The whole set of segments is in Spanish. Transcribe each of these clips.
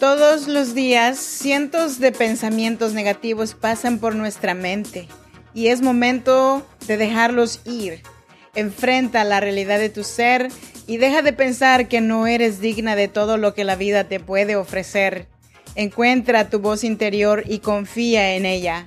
Todos los días, cientos de pensamientos negativos pasan por nuestra mente y es momento de dejarlos ir. Enfrenta la realidad de tu ser y deja de pensar que no eres digna de todo lo que la vida te puede ofrecer. Encuentra tu voz interior y confía en ella.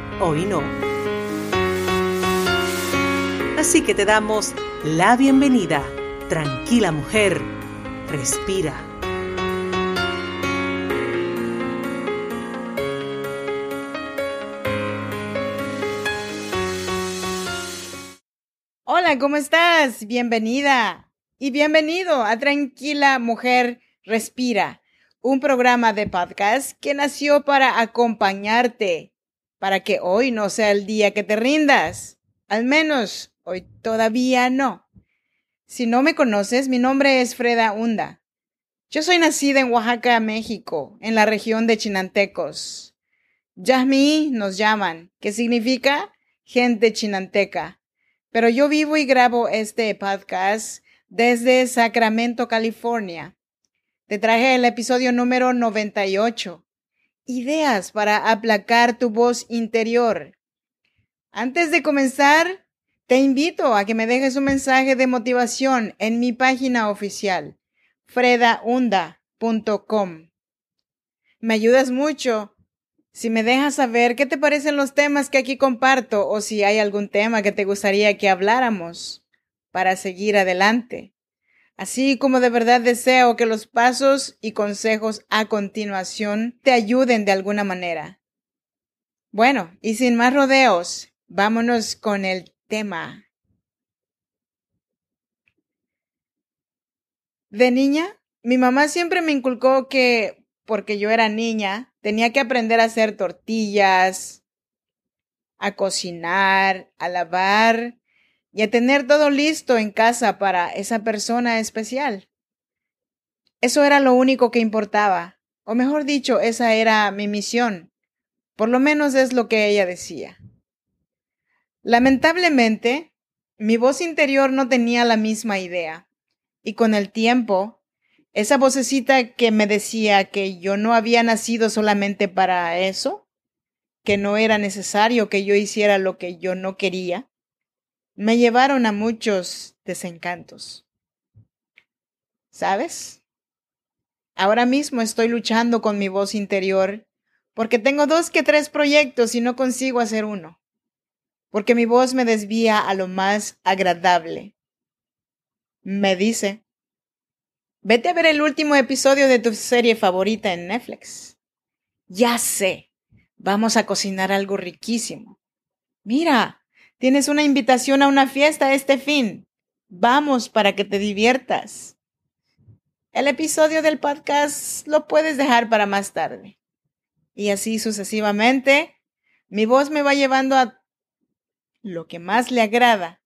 hoy no. Así que te damos la bienvenida. Tranquila mujer, respira. Hola, ¿cómo estás? Bienvenida y bienvenido a Tranquila Mujer Respira, un programa de podcast que nació para acompañarte para que hoy no sea el día que te rindas. Al menos hoy todavía no. Si no me conoces, mi nombre es Freda Hunda. Yo soy nacida en Oaxaca, México, en la región de Chinantecos. Yasmi nos llaman, que significa gente chinanteca. Pero yo vivo y grabo este podcast desde Sacramento, California. Te traje el episodio número 98 ideas para aplacar tu voz interior. Antes de comenzar, te invito a que me dejes un mensaje de motivación en mi página oficial, fredaunda.com. Me ayudas mucho si me dejas saber qué te parecen los temas que aquí comparto o si hay algún tema que te gustaría que habláramos para seguir adelante así como de verdad deseo que los pasos y consejos a continuación te ayuden de alguna manera. Bueno, y sin más rodeos, vámonos con el tema. De niña, mi mamá siempre me inculcó que, porque yo era niña, tenía que aprender a hacer tortillas, a cocinar, a lavar y a tener todo listo en casa para esa persona especial. Eso era lo único que importaba, o mejor dicho, esa era mi misión. Por lo menos es lo que ella decía. Lamentablemente, mi voz interior no tenía la misma idea, y con el tiempo, esa vocecita que me decía que yo no había nacido solamente para eso, que no era necesario que yo hiciera lo que yo no quería, me llevaron a muchos desencantos. ¿Sabes? Ahora mismo estoy luchando con mi voz interior porque tengo dos que tres proyectos y no consigo hacer uno. Porque mi voz me desvía a lo más agradable. Me dice, vete a ver el último episodio de tu serie favorita en Netflix. Ya sé, vamos a cocinar algo riquísimo. Mira, Tienes una invitación a una fiesta este fin. Vamos para que te diviertas. El episodio del podcast lo puedes dejar para más tarde. Y así sucesivamente, mi voz me va llevando a lo que más le agrada,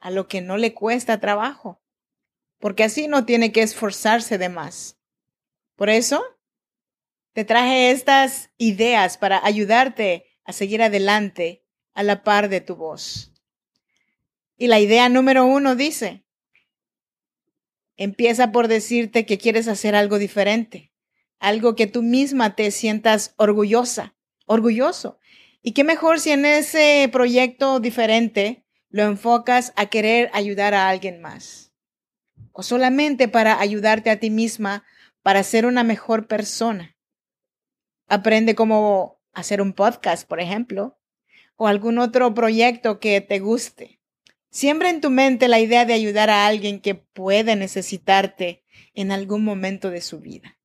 a lo que no le cuesta trabajo, porque así no tiene que esforzarse de más. Por eso, te traje estas ideas para ayudarte a seguir adelante a la par de tu voz. Y la idea número uno dice, empieza por decirte que quieres hacer algo diferente, algo que tú misma te sientas orgullosa, orgulloso. Y qué mejor si en ese proyecto diferente lo enfocas a querer ayudar a alguien más. O solamente para ayudarte a ti misma para ser una mejor persona. Aprende cómo hacer un podcast, por ejemplo, o algún otro proyecto que te guste. Siembra en tu mente la idea de ayudar a alguien que puede necesitarte en algún momento de su vida.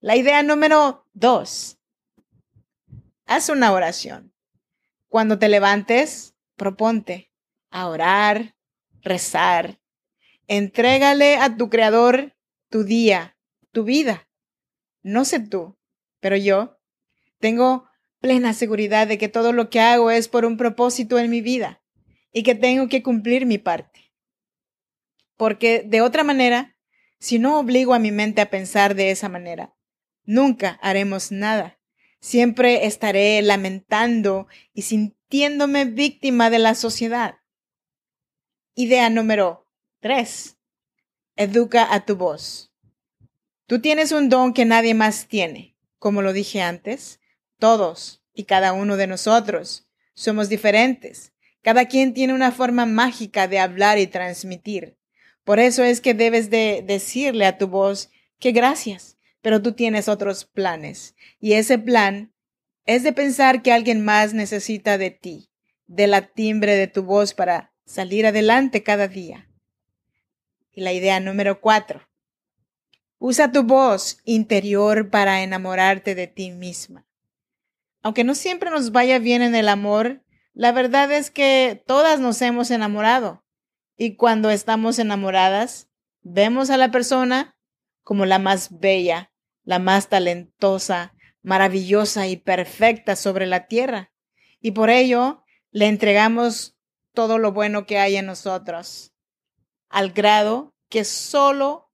La idea número dos. Haz una oración. Cuando te levantes, proponte a orar, rezar. Entrégale a tu Creador tu día, tu vida. No sé tú, pero yo tengo plena seguridad de que todo lo que hago es por un propósito en mi vida y que tengo que cumplir mi parte. Porque de otra manera, si no obligo a mi mente a pensar de esa manera, nunca haremos nada. Siempre estaré lamentando y sintiéndome víctima de la sociedad. Idea número 3. Educa a tu voz. Tú tienes un don que nadie más tiene. Como lo dije antes, todos y cada uno de nosotros somos diferentes. Cada quien tiene una forma mágica de hablar y transmitir. Por eso es que debes de decirle a tu voz que gracias, pero tú tienes otros planes. Y ese plan es de pensar que alguien más necesita de ti, de la timbre de tu voz para salir adelante cada día. Y la idea número cuatro. Usa tu voz interior para enamorarte de ti misma. Aunque no siempre nos vaya bien en el amor, la verdad es que todas nos hemos enamorado. Y cuando estamos enamoradas, vemos a la persona como la más bella, la más talentosa, maravillosa y perfecta sobre la tierra. Y por ello le entregamos todo lo bueno que hay en nosotros, al grado que solo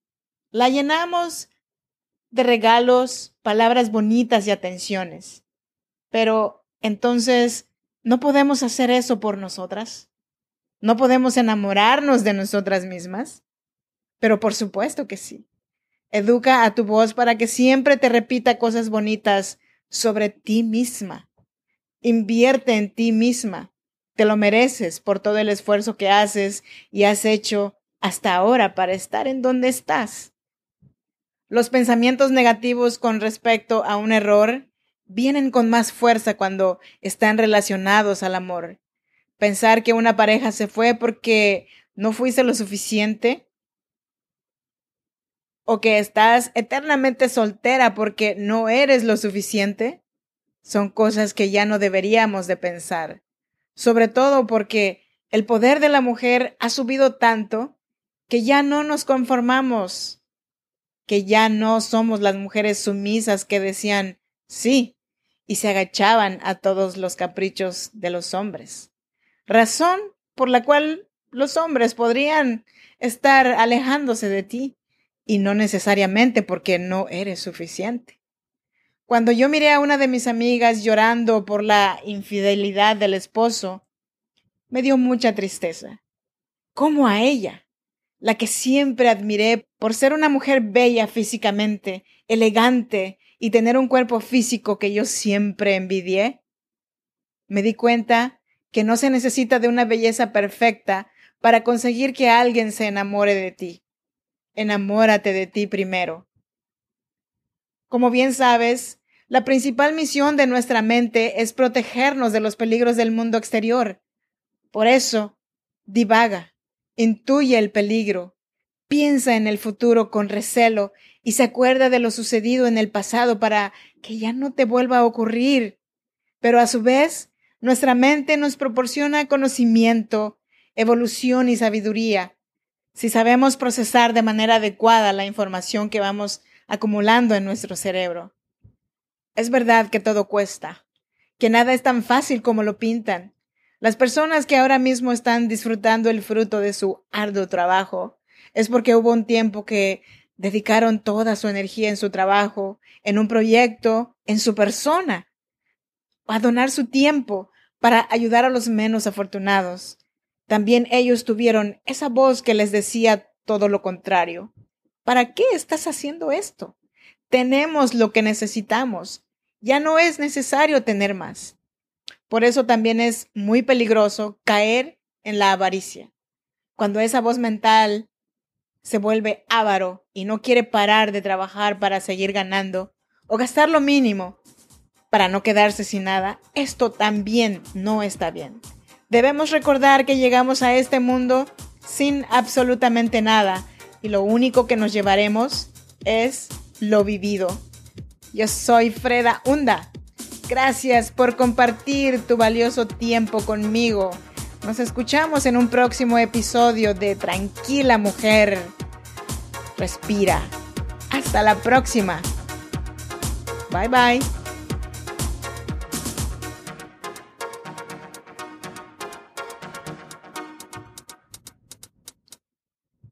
la llenamos de regalos, palabras bonitas y atenciones. Pero entonces, ¿no podemos hacer eso por nosotras? ¿No podemos enamorarnos de nosotras mismas? Pero por supuesto que sí. Educa a tu voz para que siempre te repita cosas bonitas sobre ti misma. Invierte en ti misma. Te lo mereces por todo el esfuerzo que haces y has hecho hasta ahora para estar en donde estás. Los pensamientos negativos con respecto a un error vienen con más fuerza cuando están relacionados al amor. Pensar que una pareja se fue porque no fuiste lo suficiente. O que estás eternamente soltera porque no eres lo suficiente. Son cosas que ya no deberíamos de pensar. Sobre todo porque el poder de la mujer ha subido tanto que ya no nos conformamos, que ya no somos las mujeres sumisas que decían sí y se agachaban a todos los caprichos de los hombres. Razón por la cual los hombres podrían estar alejándose de ti y no necesariamente porque no eres suficiente. Cuando yo miré a una de mis amigas llorando por la infidelidad del esposo, me dio mucha tristeza. Como a ella, la que siempre admiré por ser una mujer bella físicamente, elegante y tener un cuerpo físico que yo siempre envidié, me di cuenta que no se necesita de una belleza perfecta para conseguir que alguien se enamore de ti. Enamórate de ti primero. Como bien sabes, la principal misión de nuestra mente es protegernos de los peligros del mundo exterior. Por eso, divaga, intuye el peligro, piensa en el futuro con recelo y se acuerda de lo sucedido en el pasado para que ya no te vuelva a ocurrir. Pero a su vez, nuestra mente nos proporciona conocimiento, evolución y sabiduría. Si sabemos procesar de manera adecuada la información que vamos acumulando en nuestro cerebro. Es verdad que todo cuesta, que nada es tan fácil como lo pintan. Las personas que ahora mismo están disfrutando el fruto de su arduo trabajo es porque hubo un tiempo que dedicaron toda su energía en su trabajo, en un proyecto, en su persona, a donar su tiempo para ayudar a los menos afortunados. También ellos tuvieron esa voz que les decía todo lo contrario. ¿Para qué estás haciendo esto? Tenemos lo que necesitamos. Ya no es necesario tener más. Por eso también es muy peligroso caer en la avaricia. Cuando esa voz mental se vuelve avaro y no quiere parar de trabajar para seguir ganando o gastar lo mínimo para no quedarse sin nada, esto también no está bien. Debemos recordar que llegamos a este mundo sin absolutamente nada y lo único que nos llevaremos es lo vivido. Yo soy Freda Hunda. Gracias por compartir tu valioso tiempo conmigo. Nos escuchamos en un próximo episodio de Tranquila Mujer. Respira. Hasta la próxima. Bye bye.